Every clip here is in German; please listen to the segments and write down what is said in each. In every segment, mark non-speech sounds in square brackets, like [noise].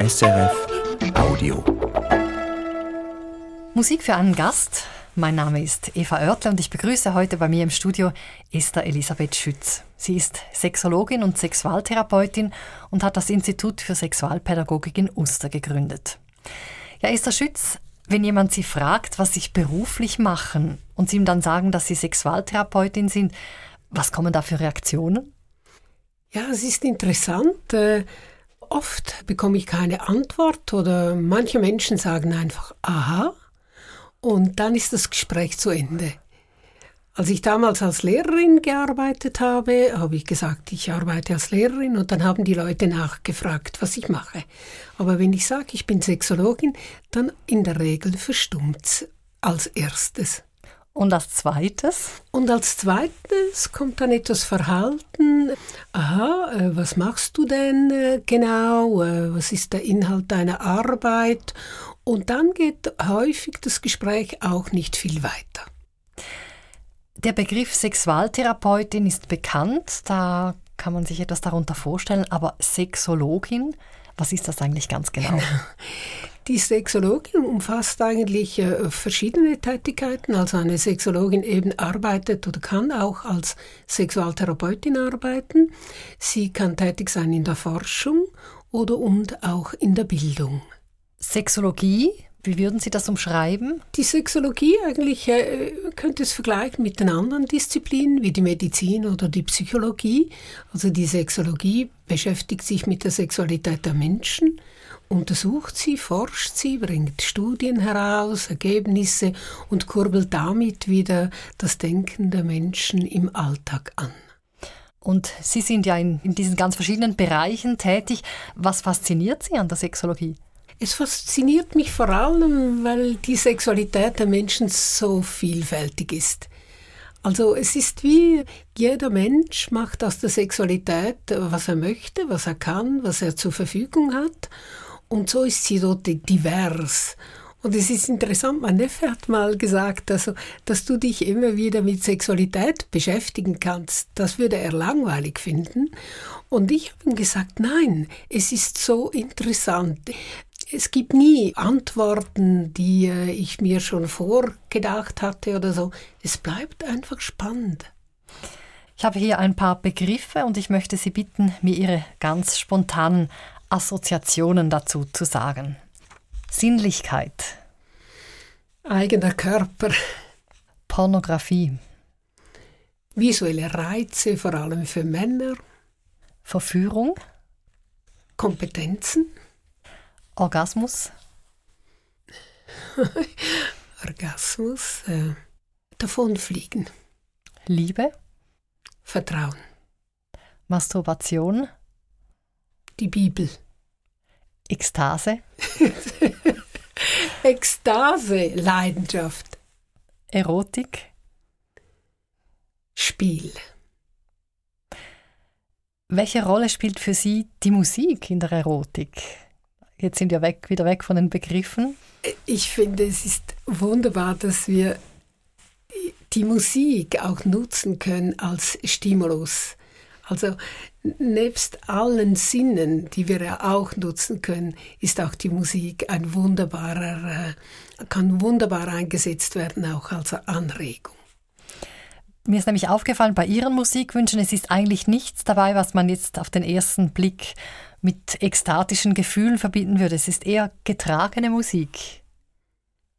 SRF Audio. Musik für einen Gast. Mein Name ist Eva Oertle und ich begrüße heute bei mir im Studio Esther Elisabeth Schütz. Sie ist Sexologin und Sexualtherapeutin und hat das Institut für Sexualpädagogik in Uster gegründet. Ja, Esther Schütz, wenn jemand Sie fragt, was Sie beruflich machen und Sie ihm dann sagen, dass Sie Sexualtherapeutin sind, was kommen da für Reaktionen? Ja, es ist interessant. Oft bekomme ich keine Antwort oder manche Menschen sagen einfach Aha und dann ist das Gespräch zu Ende. Als ich damals als Lehrerin gearbeitet habe, habe ich gesagt, ich arbeite als Lehrerin und dann haben die Leute nachgefragt, was ich mache. Aber wenn ich sage, ich bin Sexologin, dann in der Regel verstummt als erstes. Und als zweites? Und als zweites kommt dann etwas Verhalten. Aha, äh, was machst du denn äh, genau? Äh, was ist der Inhalt deiner Arbeit? Und dann geht häufig das Gespräch auch nicht viel weiter. Der Begriff Sexualtherapeutin ist bekannt, da kann man sich etwas darunter vorstellen, aber Sexologin, was ist das eigentlich ganz genau? genau. Die Sexologin umfasst eigentlich äh, verschiedene Tätigkeiten. Also eine Sexologin eben arbeitet oder kann auch als Sexualtherapeutin arbeiten. Sie kann tätig sein in der Forschung oder und auch in der Bildung. Sexologie wie würden Sie das umschreiben? Die Sexologie eigentlich äh, könnte es vergleichen mit den anderen Disziplinen wie die Medizin oder die Psychologie. Also die Sexologie beschäftigt sich mit der Sexualität der Menschen, untersucht sie, forscht sie, bringt Studien heraus, Ergebnisse und kurbelt damit wieder das Denken der Menschen im Alltag an. Und Sie sind ja in, in diesen ganz verschiedenen Bereichen tätig. Was fasziniert Sie an der Sexologie? Es fasziniert mich vor allem, weil die Sexualität der Menschen so vielfältig ist. Also es ist wie jeder Mensch macht aus der Sexualität, was er möchte, was er kann, was er zur Verfügung hat. Und so ist sie dort divers. Und es ist interessant, mein Neffe hat mal gesagt, also, dass du dich immer wieder mit Sexualität beschäftigen kannst. Das würde er langweilig finden. Und ich habe ihm gesagt, nein, es ist so interessant es gibt nie Antworten, die äh, ich mir schon vorgedacht hatte oder so. Es bleibt einfach spannend. Ich habe hier ein paar Begriffe und ich möchte Sie bitten, mir Ihre ganz spontanen Assoziationen dazu zu sagen. Sinnlichkeit. Eigener Körper. Pornografie. Visuelle Reize, vor allem für Männer. Verführung. Kompetenzen. Orgasmus? [laughs] Orgasmus, äh, davonfliegen. Liebe? Vertrauen. Masturbation? Die Bibel. Ekstase? [laughs] Ekstase, Leidenschaft. Erotik? Spiel. Welche Rolle spielt für Sie die Musik in der Erotik? Jetzt sind wir weg, wieder weg von den Begriffen. Ich finde, es ist wunderbar, dass wir die Musik auch nutzen können als Stimulus. Also nebst allen Sinnen, die wir ja auch nutzen können, ist auch die Musik ein wunderbarer, äh, kann wunderbar eingesetzt werden, auch als Anregung. Mir ist nämlich aufgefallen, bei Ihren Musikwünschen, es ist eigentlich nichts dabei, was man jetzt auf den ersten Blick mit ekstatischen Gefühlen verbinden würde. Es ist eher getragene Musik.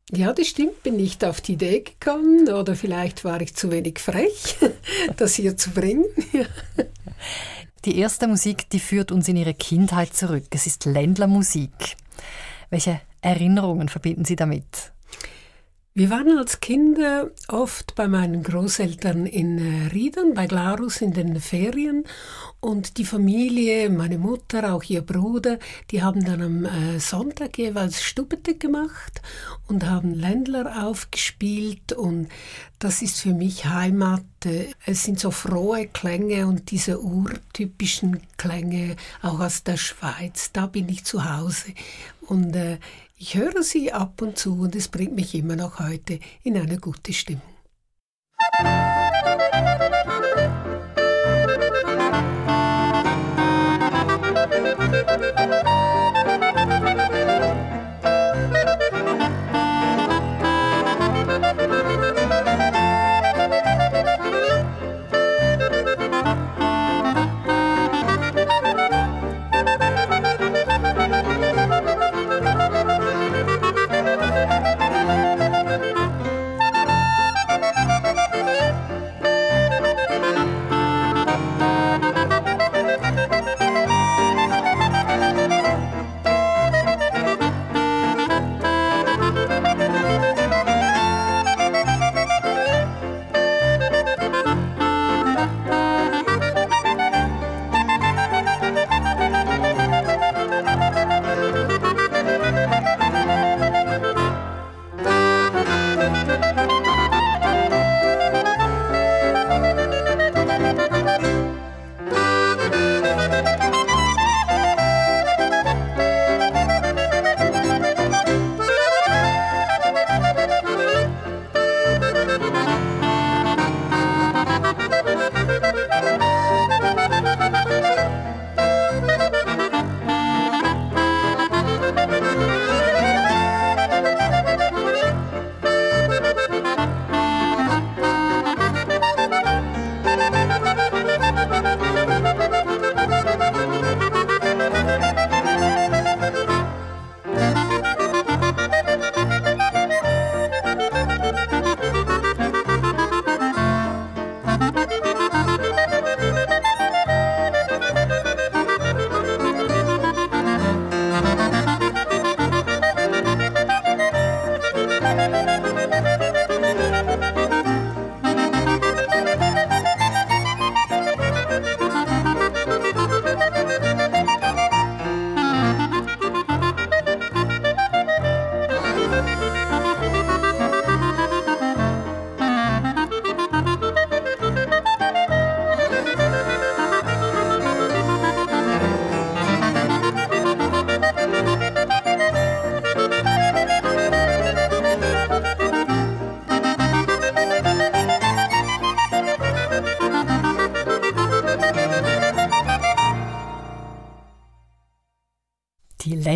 Ja, das stimmt, bin nicht auf die Idee gekommen oder vielleicht war ich zu wenig frech, [laughs] das hier zu bringen. [laughs] die erste Musik, die führt uns in ihre Kindheit zurück. Es ist Ländlermusik. Welche Erinnerungen verbinden Sie damit? Wir waren als Kinder oft bei meinen Großeltern in äh, Riedern, bei Glarus in den Ferien und die Familie, meine Mutter, auch ihr Bruder, die haben dann am äh, Sonntag jeweils Stubete gemacht und haben Ländler aufgespielt und das ist für mich Heimat. Es sind so frohe Klänge und diese urtypischen Klänge auch aus der Schweiz. Da bin ich zu Hause und äh, ich höre sie ab und zu und es bringt mich immer noch heute in eine gute Stimmung. Die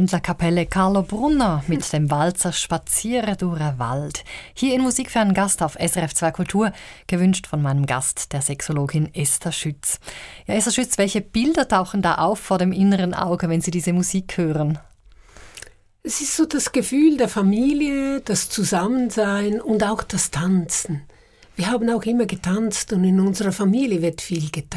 Ländlerkapelle Carlo Brunner mit dem Walzer Spaziere durch den Wald. Hier in Musik für einen Gast auf SRF 2 Kultur, gewünscht von meinem Gast, der Sexologin Esther Schütz. Ja, Esther Schütz, welche Bilder tauchen da auf vor dem inneren Auge, wenn Sie diese Musik hören? Es ist so das Gefühl der Familie, das Zusammensein und auch das Tanzen. Wir haben auch immer getanzt und in unserer Familie wird viel getanzt.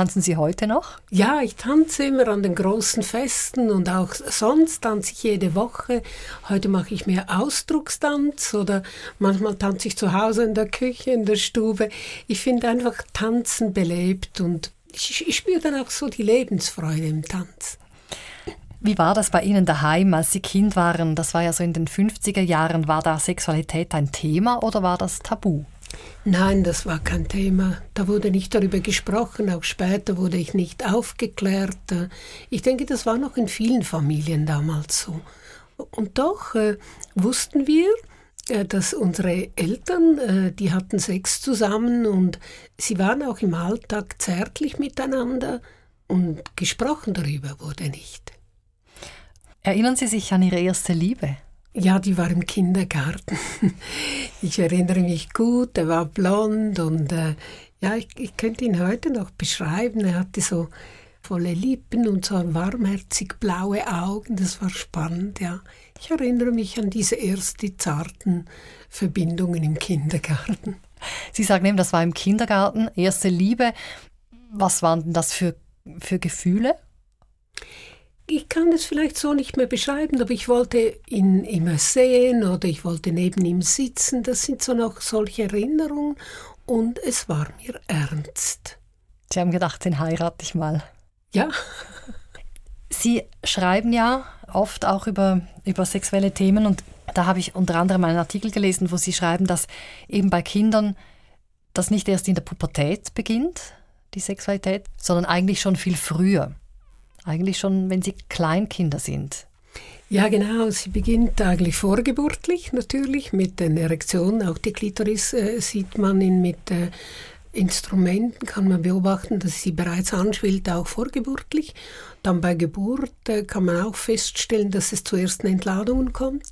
Tanzen Sie heute noch? Ja, ich tanze immer an den großen Festen und auch sonst tanze ich jede Woche. Heute mache ich mehr Ausdruckstanz oder manchmal tanze ich zu Hause in der Küche, in der Stube. Ich finde einfach Tanzen belebt und ich, ich spüre dann auch so die Lebensfreude im Tanz. Wie war das bei Ihnen daheim, als Sie Kind waren? Das war ja so in den 50er Jahren. War da Sexualität ein Thema oder war das tabu? Nein, das war kein Thema. Da wurde nicht darüber gesprochen. Auch später wurde ich nicht aufgeklärt. Ich denke, das war noch in vielen Familien damals so. Und doch äh, wussten wir, äh, dass unsere Eltern, äh, die hatten Sex zusammen und sie waren auch im Alltag zärtlich miteinander und gesprochen darüber wurde nicht. Erinnern Sie sich an Ihre erste Liebe? Ja, die war im Kindergarten. [laughs] Ich erinnere mich gut, er war blond und äh, ja, ich, ich könnte ihn heute noch beschreiben. Er hatte so volle Lippen und so warmherzig blaue Augen. Das war spannend, ja. Ich erinnere mich an diese ersten zarten Verbindungen im Kindergarten. Sie sagen eben, das war im Kindergarten, erste Liebe. Was waren denn das für, für Gefühle? Ich kann es vielleicht so nicht mehr beschreiben, aber ich wollte ihn immer sehen oder ich wollte neben ihm sitzen. Das sind so noch solche Erinnerungen und es war mir ernst. Sie haben gedacht, den heirate ich mal. Ja. Sie schreiben ja oft auch über, über sexuelle Themen und da habe ich unter anderem einen Artikel gelesen, wo Sie schreiben, dass eben bei Kindern das nicht erst in der Pubertät beginnt, die Sexualität, sondern eigentlich schon viel früher. Eigentlich schon, wenn sie Kleinkinder sind. Ja, genau. Sie beginnt eigentlich vorgeburtlich natürlich mit den Erektionen. Auch die Klitoris äh, sieht man in, mit äh, Instrumenten, kann man beobachten, dass sie bereits anschwillt, auch vorgeburtlich. Dann bei Geburt äh, kann man auch feststellen, dass es zu ersten Entladungen kommt.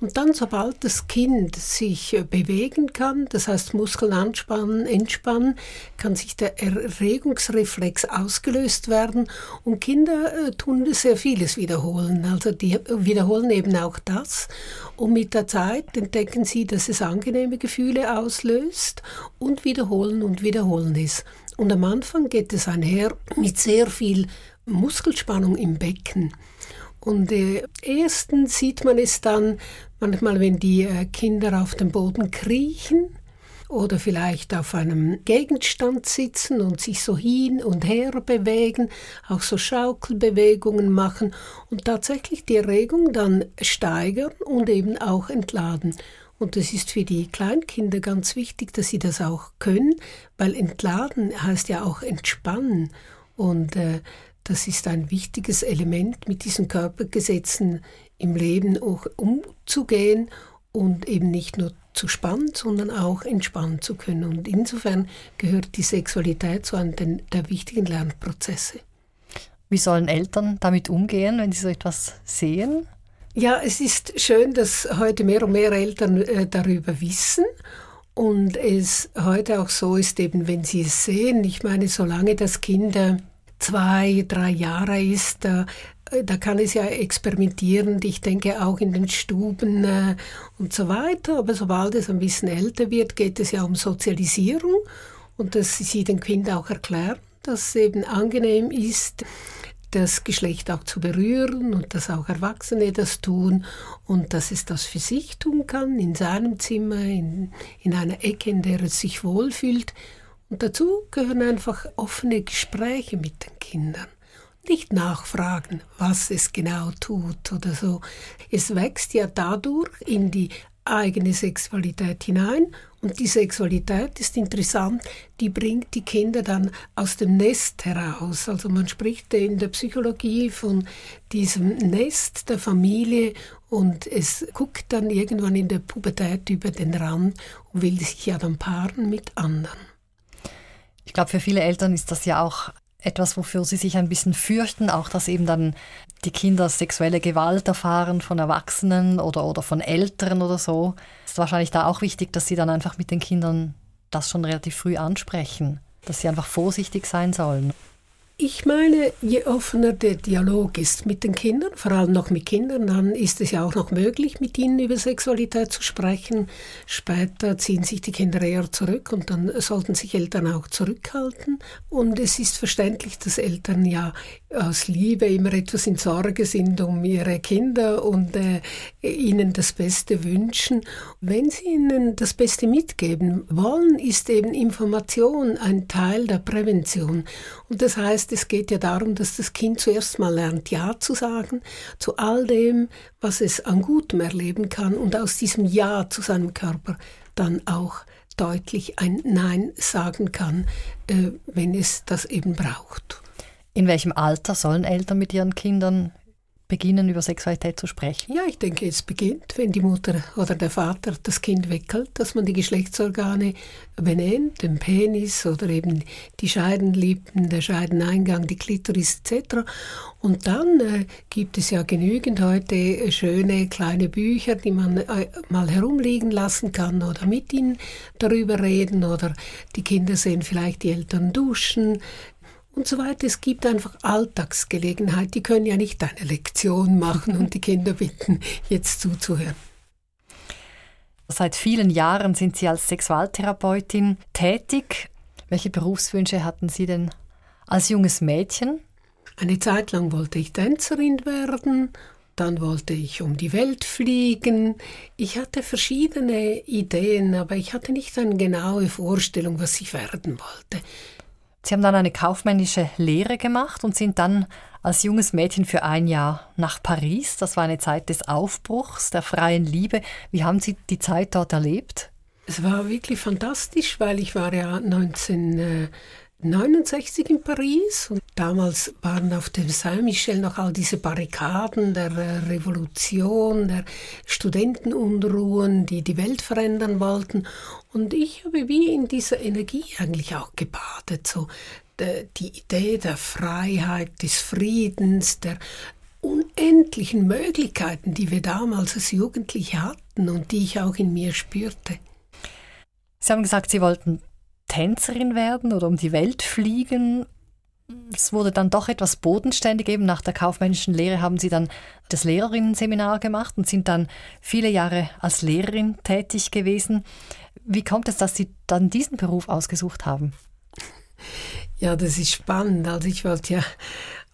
Und dann, sobald das Kind sich äh, bewegen kann, das heißt Muskeln anspannen, entspannen, kann sich der Erregungsreflex ausgelöst werden. Und Kinder äh, tun sehr vieles wiederholen. Also die wiederholen eben auch das. Und mit der Zeit entdecken sie, dass es angenehme Gefühle auslöst und wiederholen und wiederholen es. Und am Anfang geht es einher mit sehr viel Muskelspannung im Becken. Und äh, erstens sieht man es dann manchmal, wenn die äh, Kinder auf dem Boden kriechen oder vielleicht auf einem Gegenstand sitzen und sich so hin und her bewegen, auch so Schaukelbewegungen machen und tatsächlich die Erregung dann steigern und eben auch entladen. Und das ist für die Kleinkinder ganz wichtig, dass sie das auch können, weil entladen heißt ja auch entspannen. Und äh, das ist ein wichtiges Element, mit diesen Körpergesetzen im Leben auch umzugehen und eben nicht nur zu spannen, sondern auch entspannen zu können. Und insofern gehört die Sexualität zu einem der wichtigen Lernprozesse. Wie sollen Eltern damit umgehen, wenn sie so etwas sehen? Ja, es ist schön, dass heute mehr und mehr Eltern äh, darüber wissen und es heute auch so ist, eben wenn sie es sehen. Ich meine, solange das Kind äh, zwei, drei Jahre ist, da, da kann es ja experimentieren, ich denke auch in den Stuben äh, und so weiter. Aber sobald es ein bisschen älter wird, geht es ja um Sozialisierung und dass sie den Kindern auch erklären, dass es eben angenehm ist, das Geschlecht auch zu berühren und dass auch Erwachsene das tun und dass es das für sich tun kann, in seinem Zimmer, in, in einer Ecke, in der es sich wohlfühlt und dazu gehören einfach offene Gespräche mit den Kindern. Nicht nachfragen, was es genau tut oder so. Es wächst ja dadurch in die eigene Sexualität hinein und die Sexualität ist interessant, die bringt die Kinder dann aus dem Nest heraus. Also man spricht in der Psychologie von diesem Nest der Familie und es guckt dann irgendwann in der Pubertät über den Rand und will sich ja dann paaren mit anderen. Ich glaube, für viele Eltern ist das ja auch etwas, wofür sie sich ein bisschen fürchten, auch dass eben dann die Kinder sexuelle Gewalt erfahren von Erwachsenen oder, oder von Eltern oder so, ist wahrscheinlich da auch wichtig, dass sie dann einfach mit den Kindern das schon relativ früh ansprechen, dass sie einfach vorsichtig sein sollen. Ich meine, je offener der Dialog ist mit den Kindern, vor allem noch mit Kindern, dann ist es ja auch noch möglich, mit ihnen über Sexualität zu sprechen. Später ziehen sich die Kinder eher zurück und dann sollten sich Eltern auch zurückhalten. Und es ist verständlich, dass Eltern ja aus Liebe immer etwas in Sorge sind um ihre Kinder und äh, ihnen das Beste wünschen. Wenn sie ihnen das Beste mitgeben wollen, ist eben Information ein Teil der Prävention. Und das heißt, es geht ja darum, dass das Kind zuerst mal lernt, Ja zu sagen zu all dem, was es an Gutem erleben kann und aus diesem Ja zu seinem Körper dann auch deutlich ein Nein sagen kann, äh, wenn es das eben braucht. In welchem Alter sollen Eltern mit ihren Kindern beginnen, über Sexualität zu sprechen? Ja, ich denke, es beginnt, wenn die Mutter oder der Vater das Kind weckelt, dass man die Geschlechtsorgane benennt, den Penis oder eben die Scheidenlippen, der Scheideneingang, die Klitoris etc. Und dann äh, gibt es ja genügend heute schöne kleine Bücher, die man äh, mal herumliegen lassen kann oder mit ihnen darüber reden oder die Kinder sehen vielleicht die Eltern duschen, und so weiter. Es gibt einfach Alltagsgelegenheit. Die können ja nicht eine Lektion machen und die Kinder bitten, jetzt zuzuhören. Seit vielen Jahren sind Sie als Sexualtherapeutin tätig. Welche Berufswünsche hatten Sie denn als junges Mädchen? Eine Zeit lang wollte ich Tänzerin werden, dann wollte ich um die Welt fliegen. Ich hatte verschiedene Ideen, aber ich hatte nicht eine genaue Vorstellung, was ich werden wollte. Sie haben dann eine kaufmännische Lehre gemacht und sind dann als junges Mädchen für ein Jahr nach Paris. Das war eine Zeit des Aufbruchs, der freien Liebe. Wie haben Sie die Zeit dort erlebt? Es war wirklich fantastisch, weil ich war ja 19, 69 in Paris und damals waren auf dem Saint-Michel noch all diese Barrikaden der äh, Revolution, der Studentenunruhen, die die Welt verändern wollten. Und ich habe wie in dieser Energie eigentlich auch gebadet, so die Idee der Freiheit, des Friedens, der unendlichen Möglichkeiten, die wir damals als Jugendliche hatten und die ich auch in mir spürte. Sie haben gesagt, Sie wollten Tänzerin werden oder um die Welt fliegen. Es wurde dann doch etwas bodenständig. Eben nach der kaufmännischen Lehre haben Sie dann das Lehrerinnenseminar gemacht und sind dann viele Jahre als Lehrerin tätig gewesen. Wie kommt es, dass Sie dann diesen Beruf ausgesucht haben? Ja, das ist spannend. Also ich wollte ja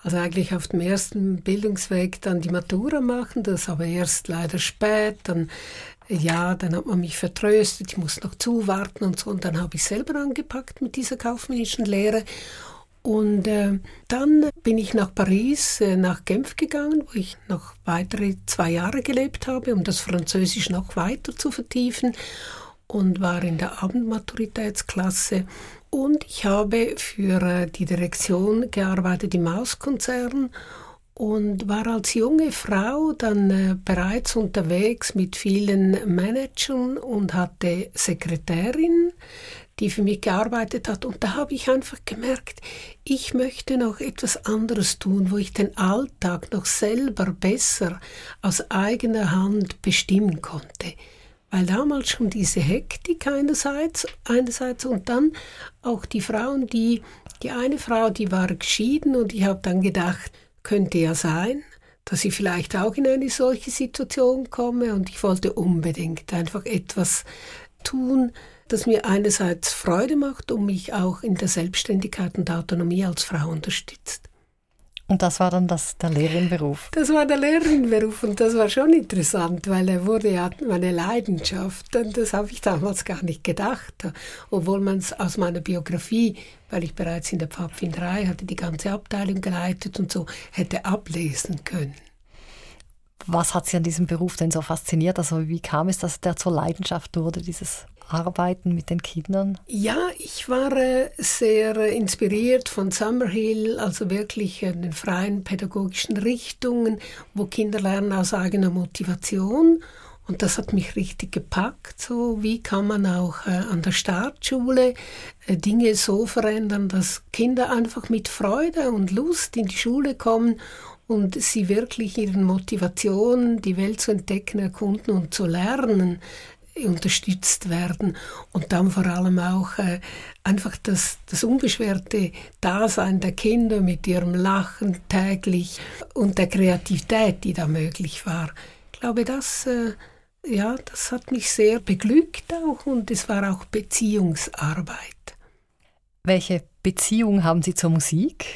also eigentlich auf dem ersten Bildungsweg dann die Matura machen, das aber erst leider spät. Dann ja, dann hat man mich vertröstet, ich muss noch zuwarten und so. Und dann habe ich selber angepackt mit dieser kaufmännischen Lehre. Und äh, dann bin ich nach Paris, äh, nach Genf gegangen, wo ich noch weitere zwei Jahre gelebt habe, um das Französisch noch weiter zu vertiefen und war in der Abendmaturitätsklasse. Und ich habe für äh, die Direktion gearbeitet im Mauskonzern und war als junge Frau dann äh, bereits unterwegs mit vielen Managern und hatte Sekretärin, die für mich gearbeitet hat. Und da habe ich einfach gemerkt, ich möchte noch etwas anderes tun, wo ich den Alltag noch selber besser aus eigener Hand bestimmen konnte. Weil damals schon diese Hektik einerseits, einerseits und dann auch die Frauen, die, die eine Frau, die war geschieden und ich habe dann gedacht, könnte ja sein, dass ich vielleicht auch in eine solche Situation komme und ich wollte unbedingt einfach etwas tun, das mir einerseits Freude macht und mich auch in der Selbstständigkeit und Autonomie als Frau unterstützt. Und das war dann das, der Lehrerinnenberuf? Das war der Lehrerinnenberuf und das war schon interessant, weil er wurde ja meine Leidenschaft und das habe ich damals gar nicht gedacht, obwohl man es aus meiner Biografie, weil ich bereits in der Pfadfinderei hatte die ganze Abteilung geleitet und so, hätte ablesen können. Was hat Sie an diesem Beruf denn so fasziniert? Also wie kam es, dass der zur Leidenschaft wurde, dieses Arbeiten mit den Kindern? Ja, ich war äh, sehr äh, inspiriert von Summerhill, also wirklich den freien pädagogischen Richtungen, wo Kinder lernen aus eigener Motivation. Und das hat mich richtig gepackt. So wie kann man auch äh, an der Startschule äh, Dinge so verändern, dass Kinder einfach mit Freude und Lust in die Schule kommen und sie wirklich ihren Motivationen, die Welt zu entdecken, erkunden und zu lernen, unterstützt werden und dann vor allem auch äh, einfach das, das unbeschwerte Dasein der Kinder mit ihrem Lachen täglich und der Kreativität, die da möglich war. Ich glaube, das, äh, ja, das hat mich sehr beglückt auch und es war auch Beziehungsarbeit. Welche Beziehung haben Sie zur Musik?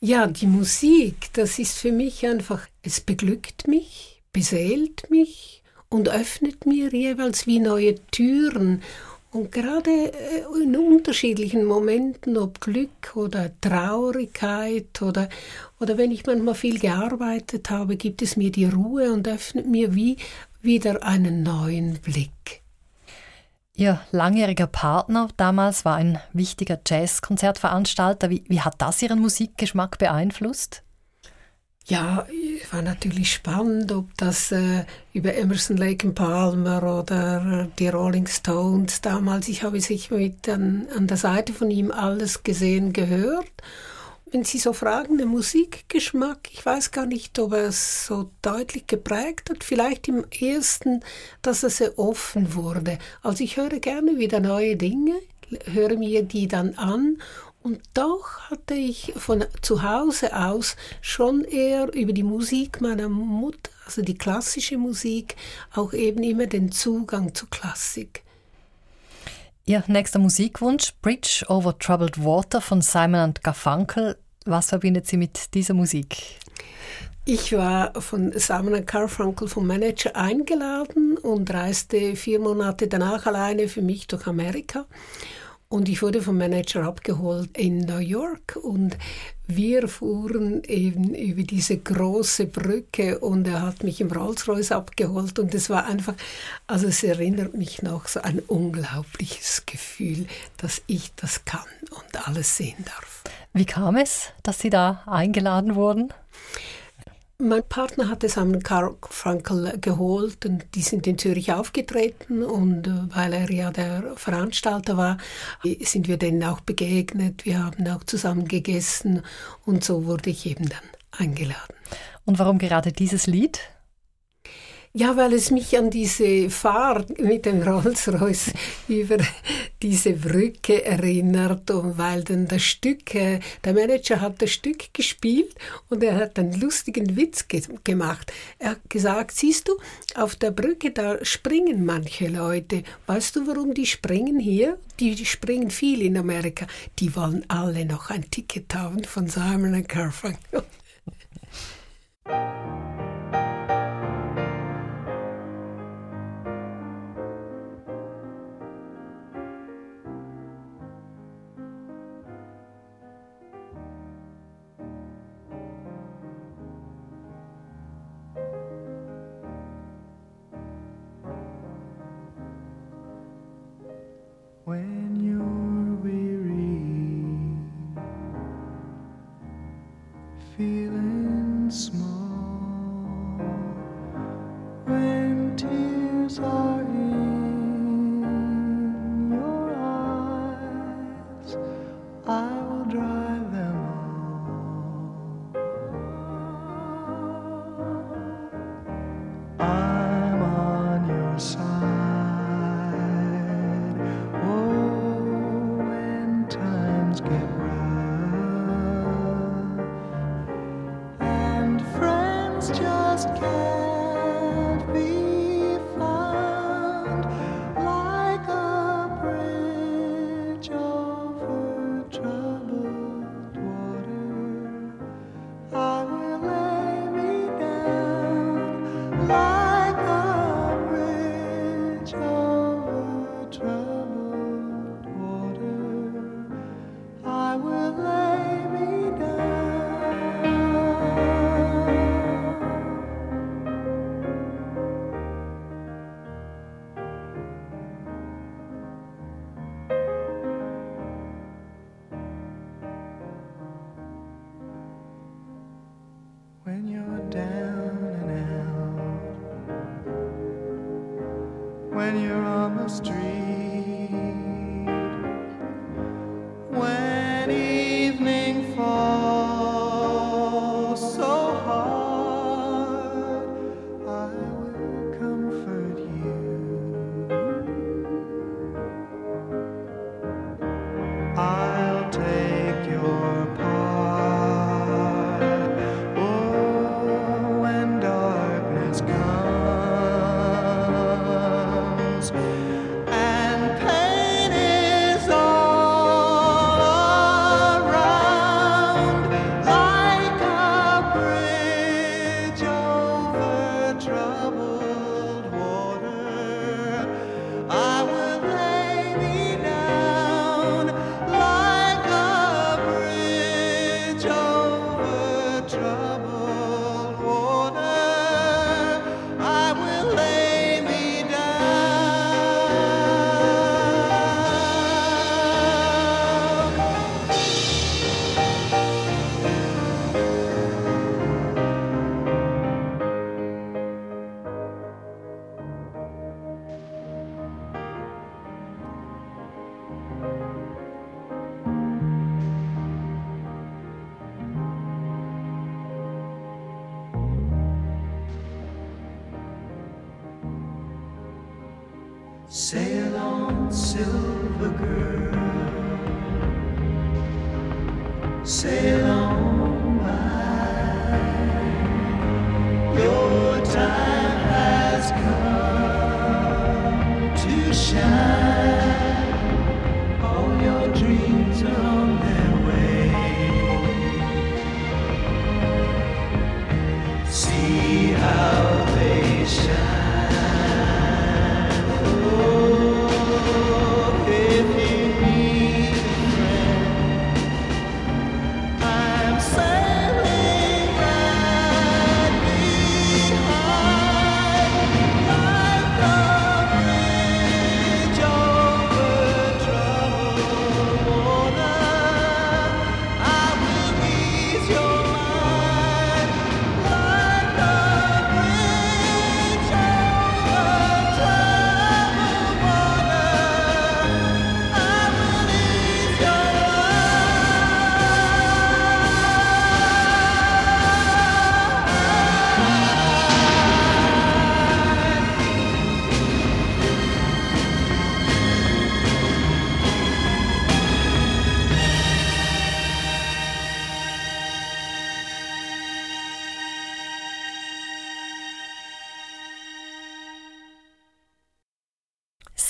Ja, die Musik, das ist für mich einfach, es beglückt mich, beseelt mich und öffnet mir jeweils wie neue Türen. Und gerade äh, in unterschiedlichen Momenten, ob Glück oder Traurigkeit oder, oder wenn ich manchmal viel gearbeitet habe, gibt es mir die Ruhe und öffnet mir wie wieder einen neuen Blick. Ihr langjähriger Partner damals war ein wichtiger Jazzkonzertveranstalter. Wie, wie hat das Ihren Musikgeschmack beeinflusst? Ja, war natürlich spannend, ob das äh, über Emerson, Lake and Palmer oder äh, die Rolling Stones damals. Ich habe sicher mit an, an der Seite von ihm alles gesehen, gehört. Wenn Sie so fragen, der Musikgeschmack, ich weiß gar nicht, ob er es so deutlich geprägt hat. Vielleicht im ersten, dass er sehr offen wurde. Also ich höre gerne wieder neue Dinge, höre mir die dann an und doch hatte ich von zu Hause aus schon eher über die Musik meiner Mutter, also die klassische Musik, auch eben immer den Zugang zur Klassik. Ihr nächster Musikwunsch, Bridge over Troubled Water von Simon Garfunkel. Was verbindet Sie mit dieser Musik? Ich war von Simon Garfunkel vom Manager eingeladen und reiste vier Monate danach alleine für mich durch Amerika. Und ich wurde vom Manager abgeholt in New York und wir fuhren eben über diese große Brücke und er hat mich im Rolls-Royce abgeholt und es war einfach, also es erinnert mich noch so ein unglaubliches Gefühl, dass ich das kann und alles sehen darf. Wie kam es, dass Sie da eingeladen wurden? Mein Partner hat es an Karl Frankel geholt und die sind in Zürich aufgetreten und äh, weil er ja der Veranstalter war, sind wir denen auch begegnet. Wir haben auch zusammen gegessen und so wurde ich eben dann eingeladen. Und warum gerade dieses Lied? Ja, weil es mich an diese Fahrt mit dem Rolls-Royce [laughs] über diese Brücke erinnert und weil dann das Stück, äh, der Manager hat das Stück gespielt und er hat einen lustigen Witz ge gemacht. Er hat gesagt, siehst du, auf der Brücke, da springen manche Leute. Weißt du, warum die springen hier? Die, springen viel in Amerika. Die wollen alle noch ein Ticket haben von Simon Garfunkel. [laughs]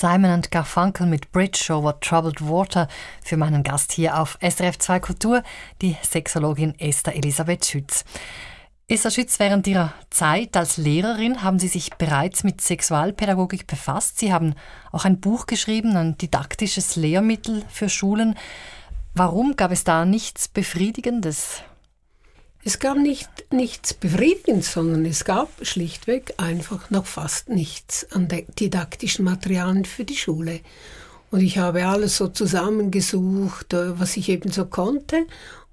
Simon and Garfunkel mit Bridge over Troubled Water für meinen Gast hier auf SRF 2 Kultur, die Sexologin Esther Elisabeth Schütz. Esther Schütz, während Ihrer Zeit als Lehrerin haben Sie sich bereits mit Sexualpädagogik befasst. Sie haben auch ein Buch geschrieben, ein didaktisches Lehrmittel für Schulen. Warum gab es da nichts Befriedigendes? Es gab nicht nichts Befriedigendes, sondern es gab schlichtweg einfach noch fast nichts an didaktischen Materialien für die Schule. Und ich habe alles so zusammengesucht, äh, was ich eben so konnte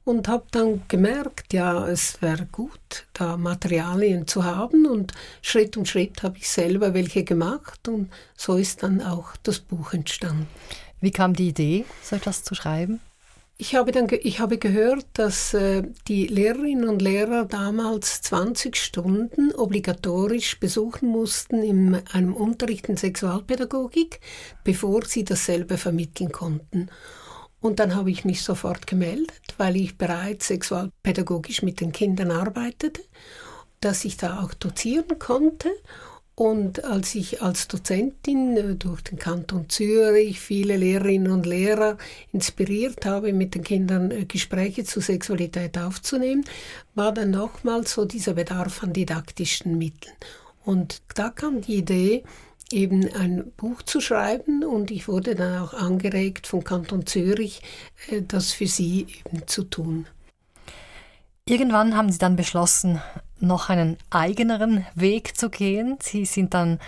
und habe dann gemerkt, ja, es wäre gut, da Materialien zu haben und Schritt um Schritt habe ich selber welche gemacht und so ist dann auch das Buch entstanden. Wie kam die Idee, so etwas zu schreiben? Ich habe, dann ich habe gehört, dass äh, die Lehrerinnen und Lehrer damals 20 Stunden obligatorisch besuchen mussten in einem Unterricht in Sexualpädagogik, bevor sie dasselbe vermitteln konnten. Und dann habe ich mich sofort gemeldet, weil ich bereits sexualpädagogisch mit den Kindern arbeitete, dass ich da auch dozieren konnte. Und als ich als Dozentin äh, durch den Kanton Zürich viele Lehrerinnen und Lehrer inspiriert habe, mit den Kindern äh, Gespräche zur Sexualität aufzunehmen, war dann nochmals so dieser Bedarf an didaktischen Mitteln. Und da kam die Idee, eben ein Buch zu schreiben und ich wurde dann auch angeregt vom Kanton Zürich, äh, das für sie eben zu tun. Irgendwann haben Sie dann beschlossen, noch einen eigeneren Weg zu gehen. Sie sind dann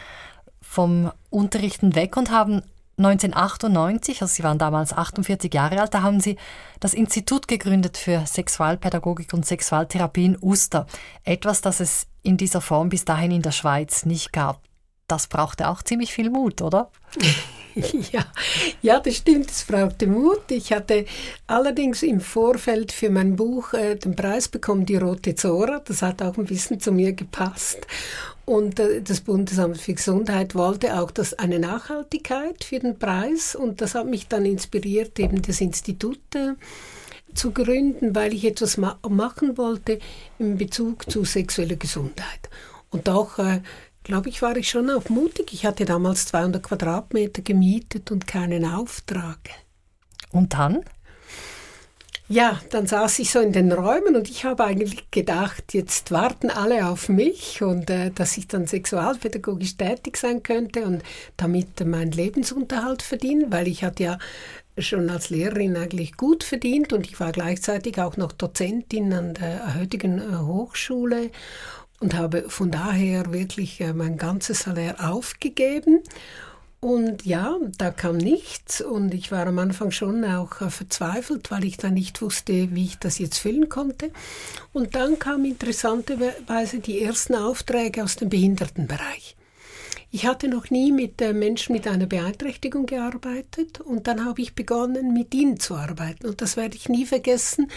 vom Unterrichten weg und haben 1998, also Sie waren damals 48 Jahre alt, da haben Sie das Institut gegründet für Sexualpädagogik und Sexualtherapie in Uster. Etwas, das es in dieser Form bis dahin in der Schweiz nicht gab. Das brauchte auch ziemlich viel Mut, oder? [laughs] Ja, ja, das stimmt, es brauchte Mut. Ich hatte allerdings im Vorfeld für mein Buch äh, den Preis bekommen, die Rote Zora. Das hat auch ein bisschen zu mir gepasst. Und äh, das Bundesamt für Gesundheit wollte auch das, eine Nachhaltigkeit für den Preis. Und das hat mich dann inspiriert, eben das Institut äh, zu gründen, weil ich etwas ma machen wollte in Bezug zu sexueller Gesundheit. Und auch äh, glaube ich, war ich schon auch mutig. Ich hatte damals 200 Quadratmeter gemietet und keinen Auftrag. Und dann? Ja, dann saß ich so in den Räumen und ich habe eigentlich gedacht, jetzt warten alle auf mich und äh, dass ich dann sexualpädagogisch tätig sein könnte und damit meinen Lebensunterhalt verdienen, weil ich hatte ja schon als Lehrerin eigentlich gut verdient und ich war gleichzeitig auch noch Dozentin an der heutigen äh, Hochschule und habe von daher wirklich äh, mein ganzes Salär aufgegeben. Und ja, da kam nichts und ich war am Anfang schon auch äh, verzweifelt, weil ich da nicht wusste, wie ich das jetzt füllen konnte. Und dann kamen interessanterweise die ersten Aufträge aus dem Behindertenbereich. Ich hatte noch nie mit äh, Menschen mit einer Beeinträchtigung gearbeitet und dann habe ich begonnen, mit ihnen zu arbeiten. Und das werde ich nie vergessen,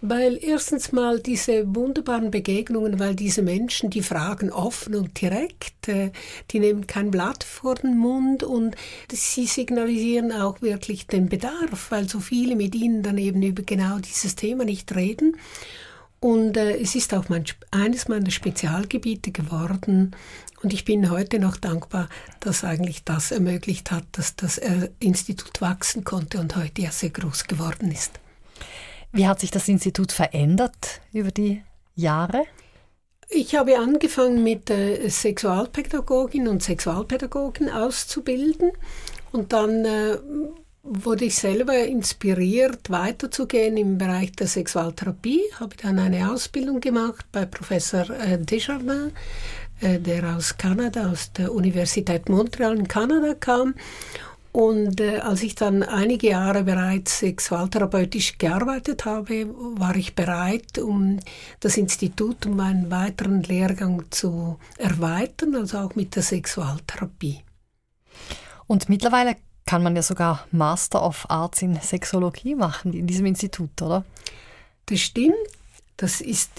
weil erstens mal diese wunderbaren Begegnungen, weil diese Menschen, die fragen offen und direkt, äh, die nehmen kein Blatt vor den Mund und sie signalisieren auch wirklich den Bedarf, weil so viele mit ihnen dann eben über genau dieses Thema nicht reden. Und äh, es ist auch mein, eines meiner Spezialgebiete geworden. Und ich bin heute noch dankbar, dass eigentlich das ermöglicht hat, dass das äh, Institut wachsen konnte und heute ja sehr groß geworden ist. Wie hat sich das Institut verändert über die Jahre? Ich habe angefangen mit äh, Sexualpädagogin und Sexualpädagogen auszubilden und dann äh, wurde ich selber inspiriert, weiterzugehen im Bereich der Sexualtherapie. Habe dann eine Ausbildung gemacht bei Professor äh, Desjardins, der aus Kanada, aus der Universität Montreal in Kanada kam. Und äh, als ich dann einige Jahre bereits sexualtherapeutisch gearbeitet habe, war ich bereit, um das Institut um einen weiteren Lehrgang zu erweitern, also auch mit der Sexualtherapie. Und mittlerweile kann man ja sogar Master of Arts in Sexologie machen in diesem Institut, oder? Das stimmt. Das ist,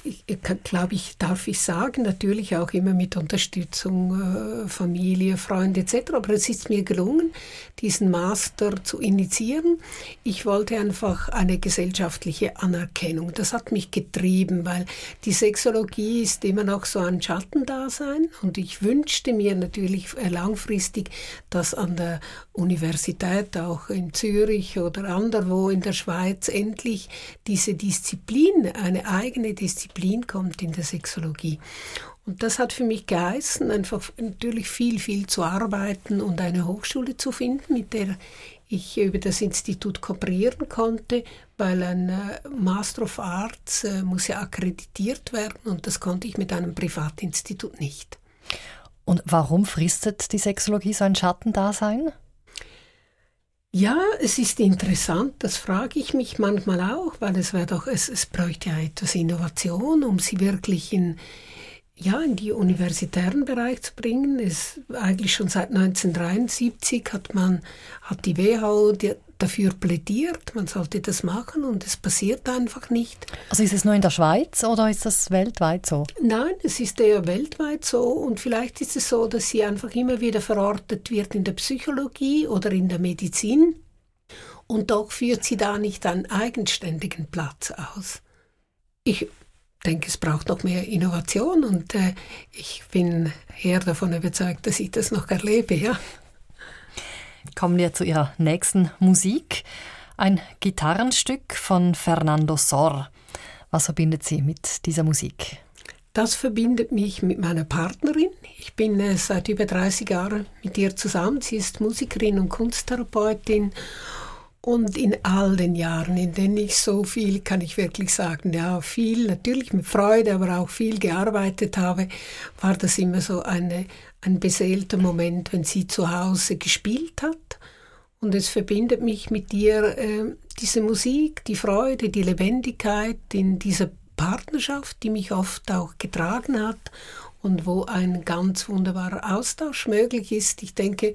glaube ich, darf ich sagen, natürlich auch immer mit Unterstützung äh, Familie, Freunde etc. Aber es ist mir gelungen, diesen Master zu initiieren. Ich wollte einfach eine gesellschaftliche Anerkennung. Das hat mich getrieben, weil die Sexologie ist immer noch so ein Schattendasein und ich wünschte mir natürlich äh, langfristig, dass an der Universität, auch in Zürich oder anderswo in der Schweiz, endlich diese Disziplin, eine eigene Disziplin kommt in der Sexologie. Und das hat für mich geheißen, einfach natürlich viel, viel zu arbeiten und eine Hochschule zu finden, mit der ich über das Institut kooperieren konnte, weil ein äh, Master of Arts äh, muss ja akkreditiert werden und das konnte ich mit einem Privatinstitut nicht. Und warum fristet die Sexologie so ein Schattendasein? Ja, es ist interessant, das frage ich mich manchmal auch, weil es wäre doch, es, es bräuchte ja etwas Innovation, um sie wirklich in, ja, in die universitären Bereich zu bringen. Es, eigentlich schon seit 1973 hat man, hat die WHO die, dafür plädiert, man sollte das machen und es passiert einfach nicht. Also ist es nur in der Schweiz oder ist das weltweit so? Nein, es ist eher weltweit so und vielleicht ist es so, dass sie einfach immer wieder verortet wird in der Psychologie oder in der Medizin und doch führt sie da nicht einen eigenständigen Platz aus. Ich denke, es braucht noch mehr Innovation und äh, ich bin eher davon überzeugt, dass ich das noch erlebe, ja. Kommen wir zu ihrer nächsten Musik. Ein Gitarrenstück von Fernando Sor. Was verbindet Sie mit dieser Musik? Das verbindet mich mit meiner Partnerin. Ich bin äh, seit über 30 Jahren mit ihr zusammen. Sie ist Musikerin und Kunsttherapeutin. Und in all den Jahren, in denen ich so viel, kann ich wirklich sagen, ja, viel, natürlich mit Freude, aber auch viel gearbeitet habe, war das immer so eine, ein beseelter Moment, wenn sie zu Hause gespielt hat. Und es verbindet mich mit ihr äh, diese Musik, die Freude, die Lebendigkeit in dieser Partnerschaft, die mich oft auch getragen hat und wo ein ganz wunderbarer Austausch möglich ist. Ich denke,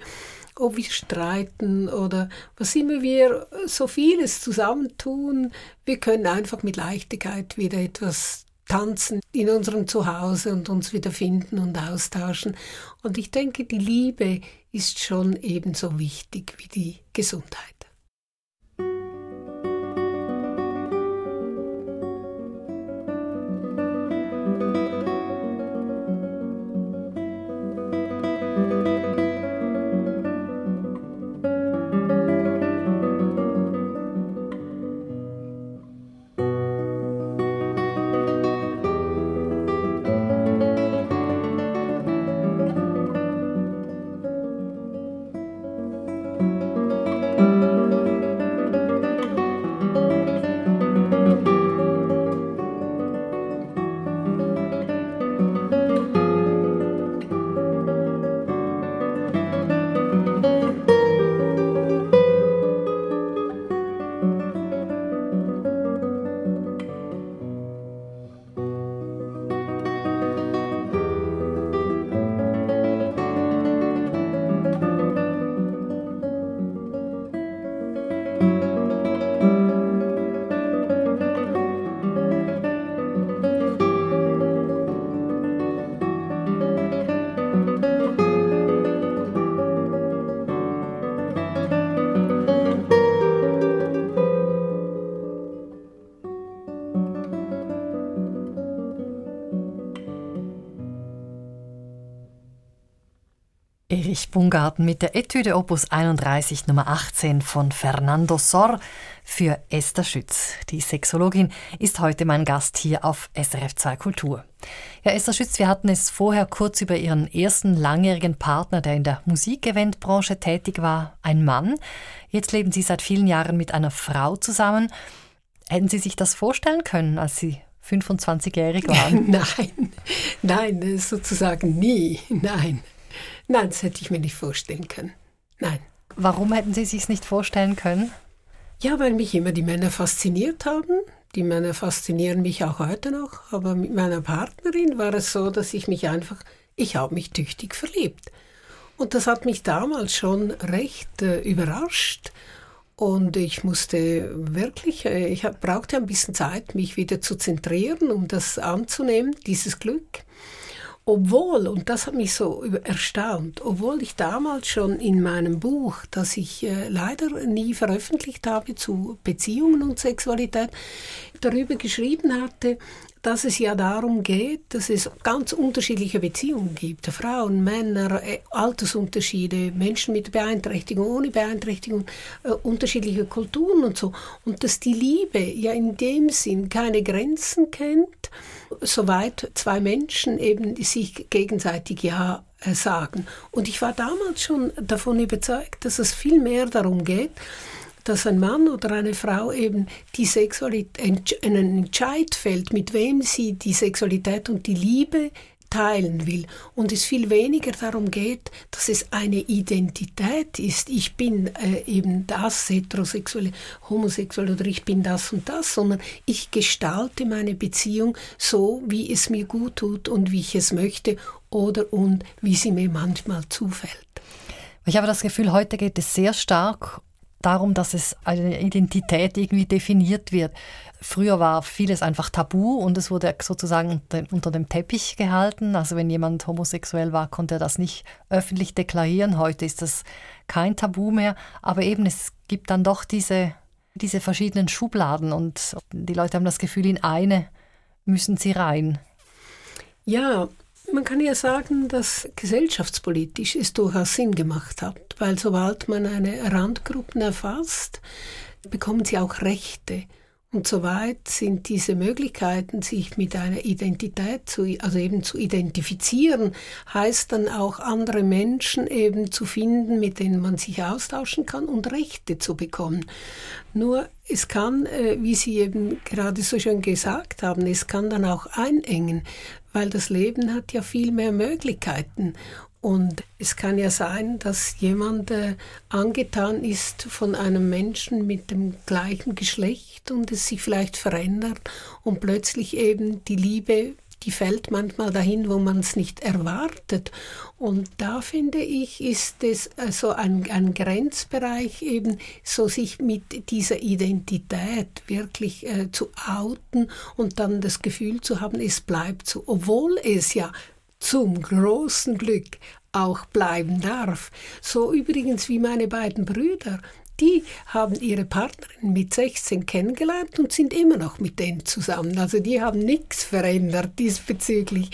ob wir streiten oder was immer wir so vieles zusammentun, wir können einfach mit Leichtigkeit wieder etwas tanzen in unserem Zuhause und uns wieder finden und austauschen. Und ich denke, die Liebe ist schon ebenso wichtig wie die Gesundheit. Erich Bungarten mit der Etüde Opus 31 Nummer 18 von Fernando Sor für Esther Schütz. Die Sexologin ist heute mein Gast hier auf SRF 2 Kultur. Ja, Esther Schütz, wir hatten es vorher kurz über Ihren ersten langjährigen Partner, der in der Musikeventbranche tätig war, ein Mann. Jetzt leben Sie seit vielen Jahren mit einer Frau zusammen. Hätten Sie sich das vorstellen können, als Sie 25-jährig waren? [laughs] nein, nein, sozusagen nie, nein. Nein, das hätte ich mir nicht vorstellen können. Nein. Warum hätten Sie sich nicht vorstellen können? Ja, weil mich immer die Männer fasziniert haben. Die Männer faszinieren mich auch heute noch. Aber mit meiner Partnerin war es so, dass ich mich einfach, ich habe mich tüchtig verliebt. Und das hat mich damals schon recht äh, überrascht. Und ich musste wirklich, äh, ich brauchte ein bisschen Zeit, mich wieder zu zentrieren, um das anzunehmen, dieses Glück. Obwohl, und das hat mich so erstaunt, obwohl ich damals schon in meinem Buch, das ich äh, leider nie veröffentlicht habe zu Beziehungen und Sexualität, darüber geschrieben hatte, dass es ja darum geht, dass es ganz unterschiedliche Beziehungen gibt. Frauen, Männer, äh, Altersunterschiede, Menschen mit Beeinträchtigung, ohne Beeinträchtigung, äh, unterschiedliche Kulturen und so. Und dass die Liebe ja in dem Sinn keine Grenzen kennt, soweit zwei Menschen eben sich gegenseitig ja äh, sagen. Und ich war damals schon davon überzeugt, dass es viel mehr darum geht, dass ein Mann oder eine Frau eben die Sexualität, einen Entscheid fällt, mit wem sie die Sexualität und die Liebe teilen will und es viel weniger darum geht, dass es eine Identität ist, ich bin äh, eben das heterosexuelle, homosexuell oder ich bin das und das, sondern ich gestalte meine Beziehung so, wie es mir gut tut und wie ich es möchte oder und wie sie mir manchmal zufällt. Ich habe das Gefühl, heute geht es sehr stark darum, dass es eine Identität irgendwie definiert wird. Früher war vieles einfach tabu und es wurde sozusagen unter dem Teppich gehalten. Also wenn jemand homosexuell war, konnte er das nicht öffentlich deklarieren. Heute ist das kein Tabu mehr. Aber eben, es gibt dann doch diese, diese verschiedenen Schubladen und die Leute haben das Gefühl, in eine müssen sie rein. Ja, man kann ja sagen, dass gesellschaftspolitisch es durchaus Sinn gemacht hat, weil sobald man eine Randgruppen erfasst, bekommen sie auch Rechte. Und soweit sind diese Möglichkeiten, sich mit einer Identität zu, also eben zu identifizieren, heißt dann auch andere Menschen eben zu finden, mit denen man sich austauschen kann und Rechte zu bekommen. Nur es kann, äh, wie Sie eben gerade so schön gesagt haben, es kann dann auch einengen, weil das Leben hat ja viel mehr Möglichkeiten. Und es kann ja sein, dass jemand äh, angetan ist von einem Menschen mit dem gleichen Geschlecht und es sich vielleicht verändert und plötzlich eben die Liebe, die fällt manchmal dahin, wo man es nicht erwartet. Und da finde ich, ist es also ein, ein Grenzbereich eben, so sich mit dieser Identität wirklich äh, zu outen und dann das Gefühl zu haben, es bleibt so, obwohl es ja zum großen Glück auch bleiben darf. So übrigens wie meine beiden Brüder. Die haben ihre Partnerin mit 16 kennengelernt und sind immer noch mit denen zusammen. Also die haben nichts verändert diesbezüglich.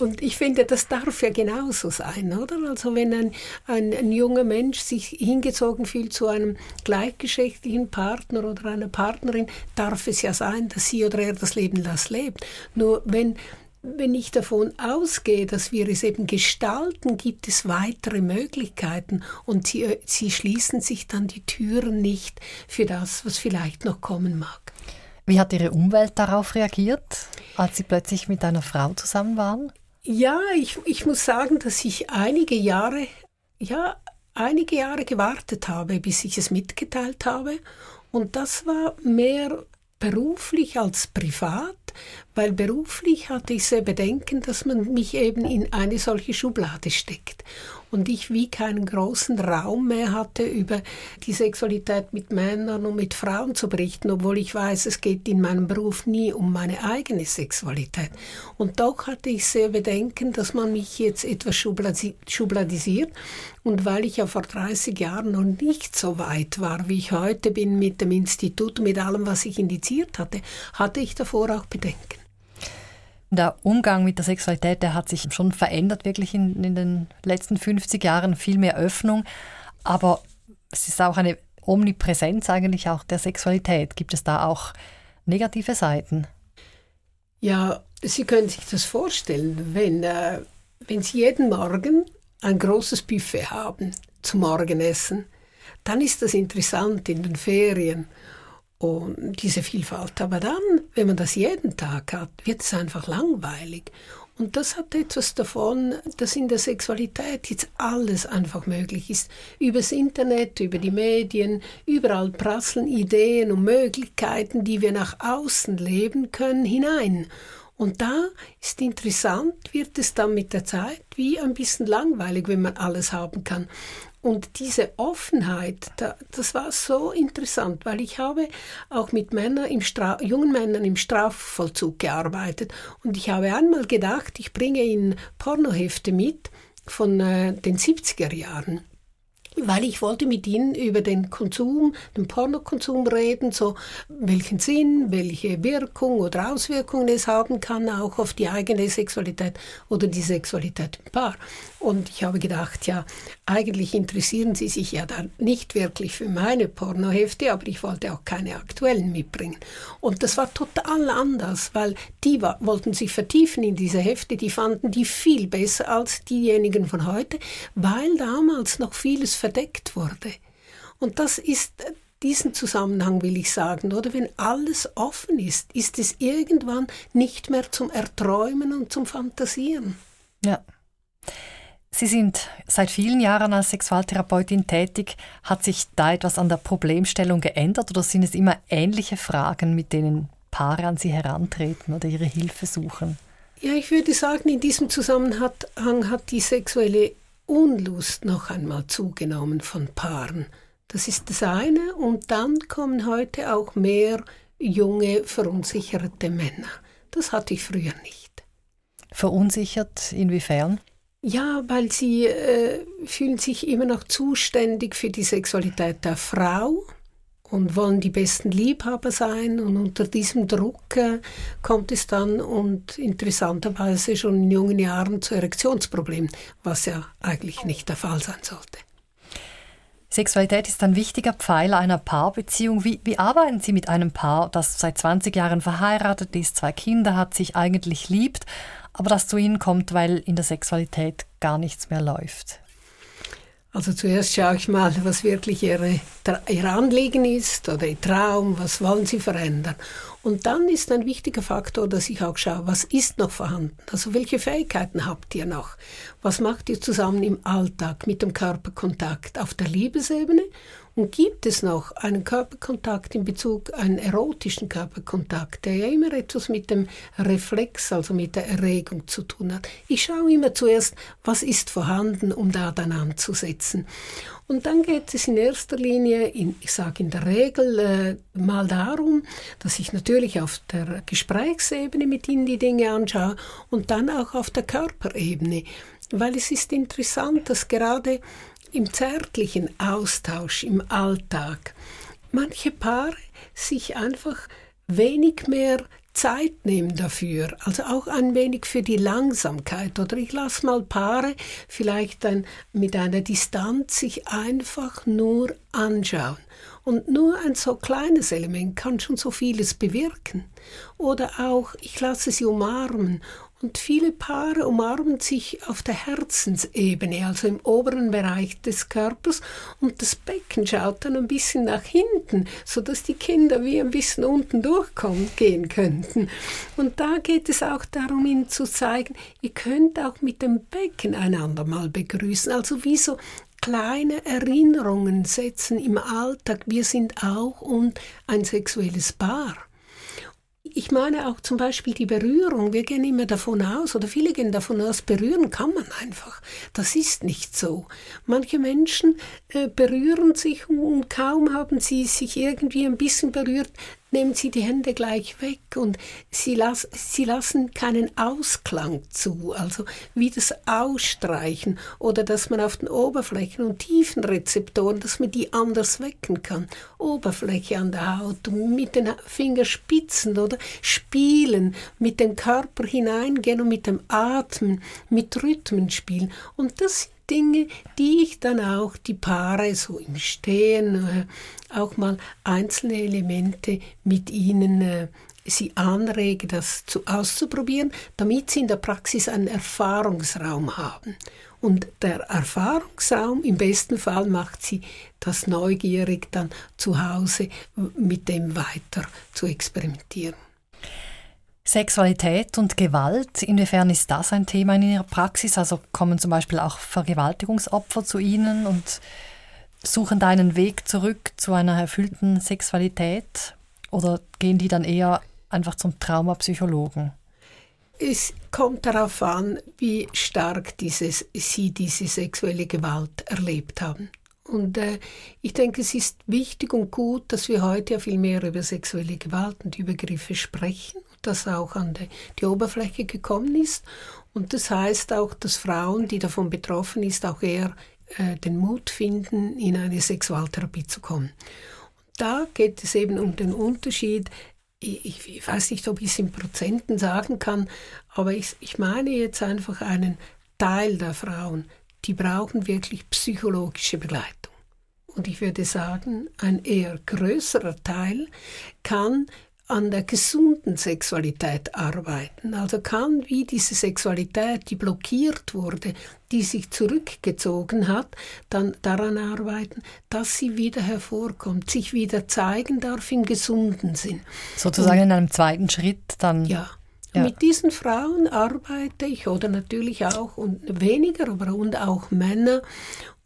Und ich finde, das darf ja genauso sein, oder? Also wenn ein, ein, ein junger Mensch sich hingezogen fühlt zu einem gleichgeschlechtlichen Partner oder einer Partnerin, darf es ja sein, dass sie oder er das Leben das lebt. Nur wenn wenn ich davon ausgehe, dass wir es eben gestalten, gibt es weitere Möglichkeiten und sie, äh, sie schließen sich dann die Türen nicht für das, was vielleicht noch kommen mag. Wie hat Ihre Umwelt darauf reagiert, als Sie plötzlich mit einer Frau zusammen waren? Ja, ich, ich muss sagen, dass ich einige Jahre, ja, einige Jahre gewartet habe, bis ich es mitgeteilt habe. Und das war mehr beruflich als privat, weil beruflich hatte ich sehr Bedenken, dass man mich eben in eine solche Schublade steckt und ich wie keinen großen Raum mehr hatte, über die Sexualität mit Männern und mit Frauen zu berichten, obwohl ich weiß, es geht in meinem Beruf nie um meine eigene Sexualität. Und doch hatte ich sehr Bedenken, dass man mich jetzt etwas schubladisiert. Und weil ich ja vor 30 Jahren noch nicht so weit war, wie ich heute bin mit dem Institut, mit allem, was ich indiziert hatte, hatte ich davor auch Bedenken. Der Umgang mit der Sexualität, der hat sich schon verändert, wirklich in, in den letzten 50 Jahren, viel mehr Öffnung. Aber es ist auch eine Omnipräsenz eigentlich auch der Sexualität. Gibt es da auch negative Seiten? Ja, Sie können sich das vorstellen, wenn, äh, wenn Sie jeden Morgen ein großes Buffet haben zum Morgenessen, dann ist das interessant in den Ferien und diese Vielfalt. Aber dann, wenn man das jeden Tag hat, wird es einfach langweilig. Und das hat etwas davon, dass in der Sexualität jetzt alles einfach möglich ist. Übers Internet, über die Medien, überall prasseln Ideen und Möglichkeiten, die wir nach außen leben können, hinein. Und da ist interessant, wird es dann mit der Zeit wie ein bisschen langweilig, wenn man alles haben kann. Und diese Offenheit, das war so interessant, weil ich habe auch mit Männern im Stra jungen Männern im Strafvollzug gearbeitet und ich habe einmal gedacht, ich bringe ihnen Pornohefte mit von äh, den 70er Jahren weil ich wollte mit ihnen über den Konsum, den Pornokonsum reden, so welchen Sinn, welche Wirkung oder Auswirkungen es haben kann, auch auf die eigene Sexualität oder die Sexualität im Paar. Und ich habe gedacht, ja, eigentlich interessieren sie sich ja dann nicht wirklich für meine Pornohefte, aber ich wollte auch keine aktuellen mitbringen. Und das war total anders, weil die war, wollten sich vertiefen in diese Hefte, die fanden die viel besser als diejenigen von heute, weil damals noch vieles verdeckt wurde. Und das ist diesen Zusammenhang will ich sagen, oder wenn alles offen ist, ist es irgendwann nicht mehr zum Erträumen und zum Fantasieren. Ja. Sie sind seit vielen Jahren als Sexualtherapeutin tätig. Hat sich da etwas an der Problemstellung geändert oder sind es immer ähnliche Fragen, mit denen Paare an Sie herantreten oder ihre Hilfe suchen? Ja, ich würde sagen, in diesem Zusammenhang hat die sexuelle Unlust noch einmal zugenommen von Paaren. Das ist das eine. Und dann kommen heute auch mehr junge, verunsicherte Männer. Das hatte ich früher nicht. Verunsichert inwiefern? Ja, weil sie äh, fühlen sich immer noch zuständig für die Sexualität der Frau und wollen die besten Liebhaber sein und unter diesem Druck äh, kommt es dann und interessanterweise schon in jungen Jahren zu Erektionsproblemen, was ja eigentlich nicht der Fall sein sollte. Sexualität ist ein wichtiger Pfeiler einer Paarbeziehung. Wie, wie arbeiten Sie mit einem Paar, das seit 20 Jahren verheiratet ist, zwei Kinder hat, sich eigentlich liebt, aber das zu Ihnen kommt, weil in der Sexualität gar nichts mehr läuft? Also zuerst schaue ich mal, was wirklich ihre, ihr Anliegen ist oder ihr Traum, was wollen sie verändern. Und dann ist ein wichtiger Faktor, dass ich auch schaue, was ist noch vorhanden? Also welche Fähigkeiten habt ihr noch? Was macht ihr zusammen im Alltag mit dem Körperkontakt auf der Liebesebene und gibt es noch einen Körperkontakt in Bezug, einen erotischen Körperkontakt, der ja immer etwas mit dem Reflex, also mit der Erregung zu tun hat? Ich schaue immer zuerst, was ist vorhanden, um da dann anzusetzen. Und dann geht es in erster Linie, in, ich sage in der Regel äh, mal darum, dass ich natürlich auf der Gesprächsebene mit Ihnen die Dinge anschaue und dann auch auf der Körperebene. Weil es ist interessant, dass gerade im zärtlichen Austausch im Alltag manche Paare sich einfach wenig mehr Zeit nehmen dafür, also auch ein wenig für die Langsamkeit. Oder ich lasse mal Paare vielleicht ein, mit einer Distanz sich einfach nur anschauen. Und nur ein so kleines Element kann schon so vieles bewirken. Oder auch, ich lasse sie umarmen und viele Paare umarmen sich auf der Herzensebene, also im oberen Bereich des Körpers, und das Becken schaut dann ein bisschen nach hinten, sodass die Kinder wie ein bisschen unten durchkommen gehen könnten. Und da geht es auch darum, ihnen zu zeigen, ihr könnt auch mit dem Becken einander mal begrüßen, also wie so kleine Erinnerungen setzen im Alltag. Wir sind auch und ein sexuelles Paar. Ich meine auch zum Beispiel die Berührung. Wir gehen immer davon aus, oder viele gehen davon aus, berühren kann man einfach. Das ist nicht so. Manche Menschen äh, berühren sich und kaum haben sie sich irgendwie ein bisschen berührt, nehmen sie die Hände gleich weg und sie, las, sie lassen keinen Ausklang zu, also wie das Ausstreichen oder dass man auf den Oberflächen und Tiefenrezeptoren, dass man die anders wecken kann. Oberfläche an der Haut mit den Fingerspitzen oder spielen, mit dem Körper hineingehen und mit dem Atmen, mit Rhythmen spielen. Und das Dinge, die ich dann auch die Paare so im Stehen äh, auch mal einzelne Elemente mit ihnen äh, sie anrege, das zu, auszuprobieren, damit sie in der Praxis einen Erfahrungsraum haben. Und der Erfahrungsraum im besten Fall macht sie das neugierig dann zu Hause mit dem weiter zu experimentieren. Sexualität und Gewalt, inwiefern ist das ein Thema in Ihrer Praxis? Also kommen zum Beispiel auch Vergewaltigungsopfer zu Ihnen und suchen da einen Weg zurück zu einer erfüllten Sexualität? Oder gehen die dann eher einfach zum Traumapsychologen? Es kommt darauf an, wie stark dieses, Sie diese sexuelle Gewalt erlebt haben. Und äh, ich denke, es ist wichtig und gut, dass wir heute ja viel mehr über sexuelle Gewalt und Übergriffe sprechen das auch an die, die Oberfläche gekommen ist. Und das heißt auch, dass Frauen, die davon betroffen ist, auch eher äh, den Mut finden, in eine Sexualtherapie zu kommen. Und da geht es eben um den Unterschied. Ich, ich weiß nicht, ob ich es in Prozenten sagen kann, aber ich, ich meine jetzt einfach einen Teil der Frauen, die brauchen wirklich psychologische Begleitung. Und ich würde sagen, ein eher größerer Teil kann an der gesunden Sexualität arbeiten. Also kann wie diese Sexualität, die blockiert wurde, die sich zurückgezogen hat, dann daran arbeiten, dass sie wieder hervorkommt, sich wieder zeigen darf im gesunden Sinn. Sozusagen Und, in einem zweiten Schritt dann. Ja. ja. Mit diesen Frauen arbeite ich oder natürlich auch und weniger, aber und auch Männer.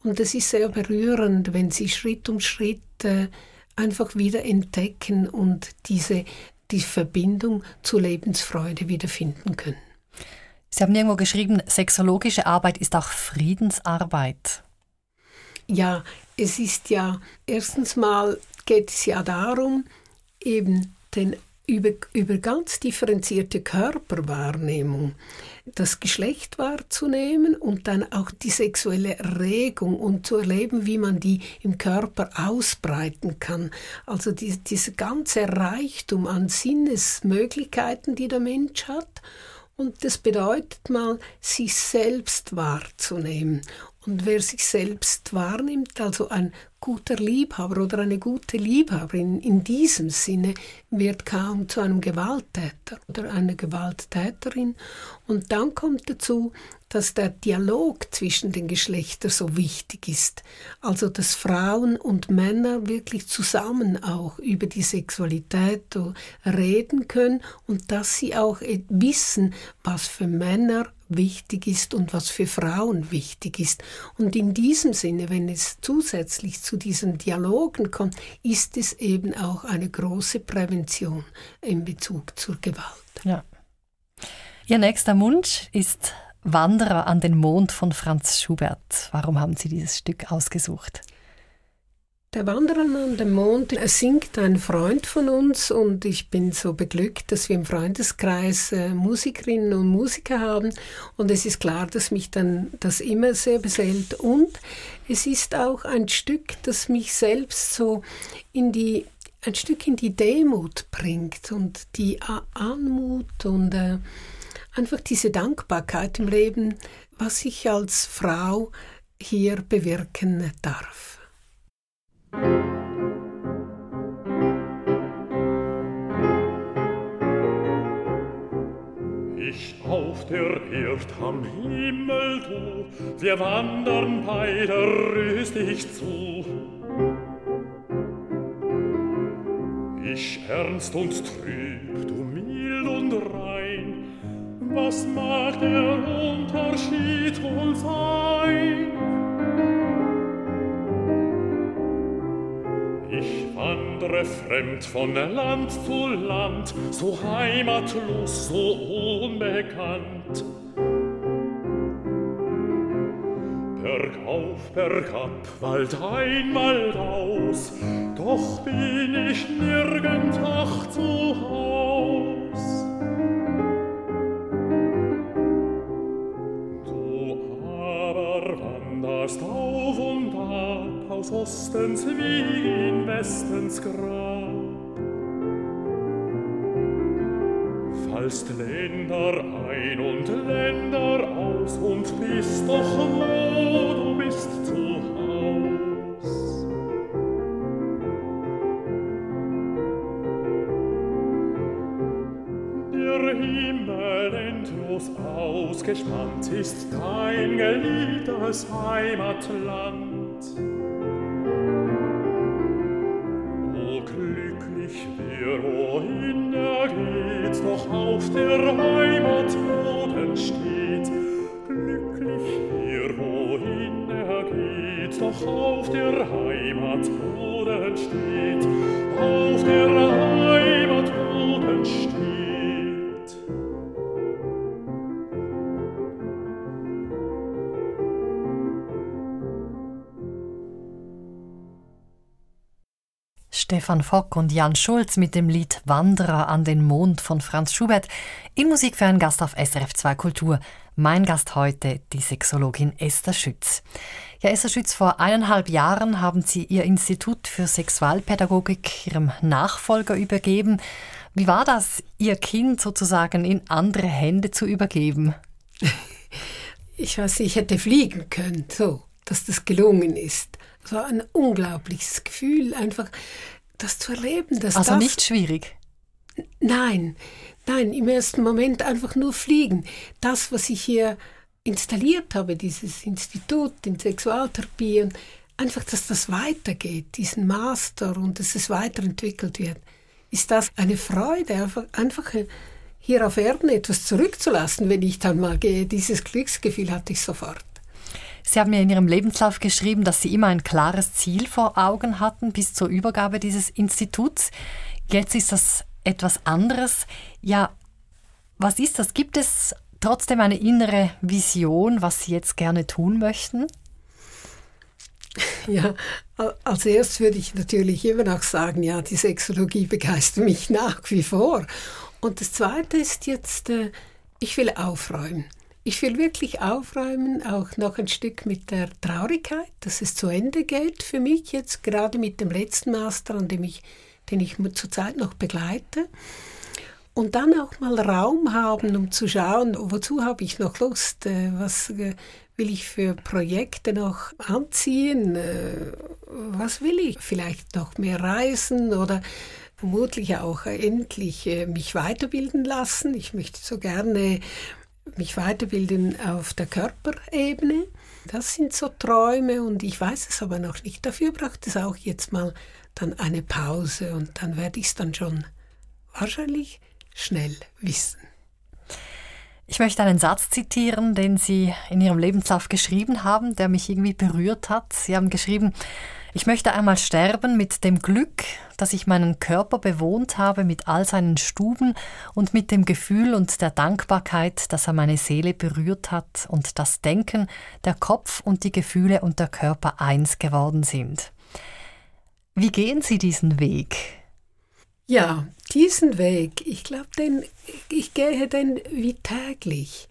Und es ist sehr berührend, wenn sie Schritt um Schritt äh, einfach wieder entdecken und diese die Verbindung zur Lebensfreude wiederfinden können. Sie haben irgendwo geschrieben, sexologische Arbeit ist auch Friedensarbeit. Ja, es ist ja, erstens mal geht es ja darum, eben den über, über ganz differenzierte Körperwahrnehmung das Geschlecht wahrzunehmen und dann auch die sexuelle Regung und zu erleben, wie man die im Körper ausbreiten kann. Also die, dieser ganze Reichtum an Sinnesmöglichkeiten, die der Mensch hat. Und das bedeutet mal, sich selbst wahrzunehmen. Und wer sich selbst wahrnimmt, also ein guter Liebhaber oder eine gute Liebhaberin in diesem Sinne wird kaum zu einem Gewalttäter oder einer Gewalttäterin. Und dann kommt dazu, dass der Dialog zwischen den Geschlechtern so wichtig ist. Also dass Frauen und Männer wirklich zusammen auch über die Sexualität reden können und dass sie auch wissen, was für Männer wichtig ist und was für Frauen wichtig ist. Und in diesem Sinne, wenn es zusätzlich zu diesen Dialogen kommt, ist es eben auch eine große Prävention in Bezug zur Gewalt. Ja. Ihr nächster Wunsch ist Wanderer an den Mond von Franz Schubert. Warum haben Sie dieses Stück ausgesucht? Der Wanderer an dem Mond singt ein Freund von uns und ich bin so beglückt, dass wir im Freundeskreis äh, Musikerinnen und Musiker haben und es ist klar, dass mich dann das immer sehr beseelt und es ist auch ein Stück, das mich selbst so in die ein Stück in die Demut bringt und die Anmut und äh, einfach diese Dankbarkeit im Leben, was ich als Frau hier bewirken darf. Ich auf der Erd am Himmel, du, wir wandern beide rüstig zu. Ich ernst und trüb, du mild und rein, was mag der Unterschied wohl sein? Ich wandre fremd von Land zu Land, so heimatlos, so unbekannt. bergauf, bergab, Wald ein, Wald aus, doch bin ich nirgend ach zu Haus. Du aber wanderst auf und ab, aus Ostens wie in Westens Grab. fallst Länder ein und Länder aus und bist doch wo du bist zu Haus. Der Himmel endlos ausgespannt ist dein geliebtes Heimatland. Stefan Fock und Jan Schulz mit dem Lied Wanderer an den Mond von Franz Schubert in Musik für einen Gast auf SRF 2 Kultur. Mein Gast heute, die Sexologin Esther Schütz. Ja, Esther Schütz, vor eineinhalb Jahren haben Sie Ihr Institut für Sexualpädagogik Ihrem Nachfolger übergeben. Wie war das, Ihr Kind sozusagen in andere Hände zu übergeben? [laughs] Ich weiß, ich hätte fliegen können, so, dass das gelungen ist. Es war ein unglaubliches Gefühl, einfach das zu erleben. Dass Also das, nicht schwierig. Nein, nein, im ersten Moment einfach nur fliegen. Das, was ich hier installiert habe, dieses Institut in Sexualtherapie, und einfach, dass das weitergeht, diesen Master und dass es weiterentwickelt wird, ist das eine Freude, einfach, einfach hier auf Erden etwas zurückzulassen, wenn ich dann mal gehe. Dieses Glücksgefühl hatte ich sofort. Sie haben ja in Ihrem Lebenslauf geschrieben, dass Sie immer ein klares Ziel vor Augen hatten bis zur Übergabe dieses Instituts. Jetzt ist das etwas anderes. Ja, was ist das? Gibt es trotzdem eine innere Vision, was Sie jetzt gerne tun möchten? [laughs] Ja, al- als erstes würde ich natürlich immer noch sagen, ja, die Sexologie begeistert mich [laughs] nach wie vor. Und das Zweite ist jetzt, äh, ich will aufräumen. Ich will wirklich aufräumen, auch noch ein Stück mit der Traurigkeit, dass es zu Ende geht für mich jetzt, gerade mit dem letzten Master, an dem ich, den ich zurzeit noch begleite. Und dann auch mal Raum haben, um zu schauen, wozu habe ich noch Lust, äh, was äh, will ich für Projekte noch anziehen, äh, was will ich, vielleicht noch mehr reisen oder vermutlich auch endlich mich weiterbilden lassen. Ich möchte so gerne mich weiterbilden auf der Körperebene. Das sind so Träume und ich weiß es aber noch nicht. Dafür braucht es auch jetzt mal dann eine Pause und dann werde ich es dann schon wahrscheinlich schnell wissen. Ich möchte einen Satz zitieren, den Sie in Ihrem Lebenslauf geschrieben haben, der mich irgendwie berührt hat. Sie haben geschrieben, ich möchte einmal sterben mit dem Glück, dass ich meinen Körper bewohnt habe mit all seinen Stuben und mit dem Gefühl und der Dankbarkeit, dass er meine Seele berührt hat und das Denken, der Kopf und die Gefühle und der Körper eins geworden sind. Wie gehen Sie diesen Weg? Ja, diesen Weg, ich glaube, ich gehe den wie täglich.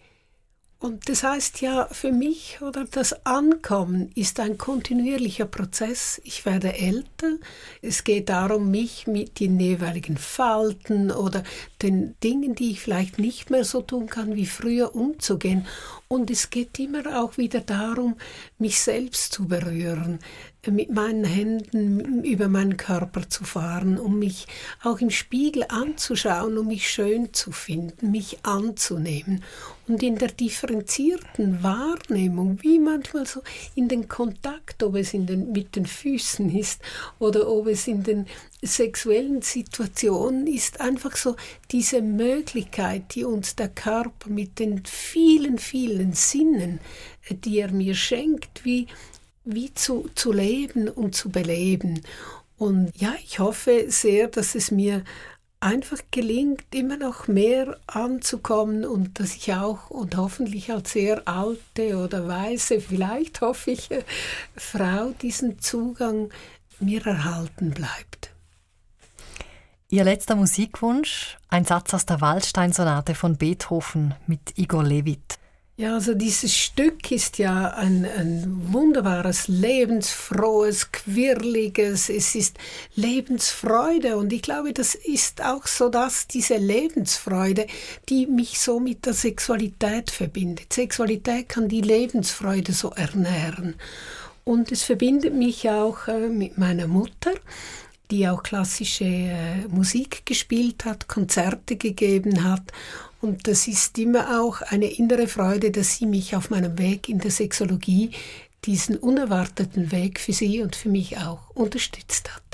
Und das heißt ja für mich, oder das Ankommen ist ein kontinuierlicher Prozess. Ich werde älter. Es geht darum, mich mit den jeweiligen Falten oder den Dingen, die ich vielleicht nicht mehr so tun kann wie früher, umzugehen. Und es geht immer auch wieder darum, mich selbst zu berühren, mit meinen Händen über meinen Körper zu fahren, um mich auch im Spiegel anzuschauen, um mich schön zu finden, mich anzunehmen. Und in der differenzierten Wahrnehmung, wie manchmal so in den Kontakt, ob es in den, mit den Füßen ist oder ob es in den sexuellen Situationen ist, einfach so diese Möglichkeit, die uns der Körper mit den vielen, vielen Sinnen, die er mir schenkt, wie wie zu, zu leben und zu beleben. Und ja, ich hoffe sehr, dass es mir einfach gelingt, immer noch mehr anzukommen und dass ich auch und hoffentlich als sehr alte oder weise, vielleicht hoffe ich, Frau diesen Zugang mir erhalten bleibt. Ihr letzter Musikwunsch, ein Satz aus der Waldstein-Sonate von Beethoven mit Igor Levit. Ja, also dieses Stück ist ja ein, ein wunderbares, lebensfrohes, quirliges, es ist Lebensfreude. Und ich glaube, das ist auch so dass diese Lebensfreude, die mich so mit der Sexualität verbindet. Sexualität kann die Lebensfreude so ernähren. Und es verbindet mich auch äh, mit meiner Mutter, die auch klassische äh, Musik gespielt hat, Konzerte gegeben hat und das ist immer auch eine innere Freude, dass sie mich auf meinem Weg in der Sexologie, diesen unerwarteten Weg für sie und für mich auch unterstützt hat.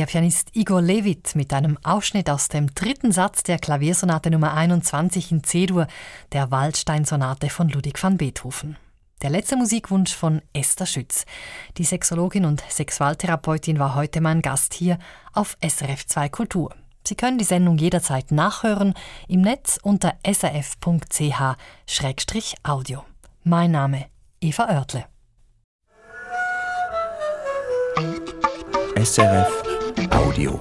Der Pianist Igor Levit mit einem Ausschnitt aus dem dritten Satz der Klaviersonate Nummer 21 in C-Dur, der Waldstein-Sonate von Ludwig van Beethoven. Der letzte Musikwunsch von Esther Schütz. Die Sexologin und Sexualtherapeutin war heute mein Gast hier auf SRF 2 Kultur. Sie können die Sendung jederzeit nachhören im Netz unter srf.ch-audio. Mein Name Eva Oertle. SRF Audio.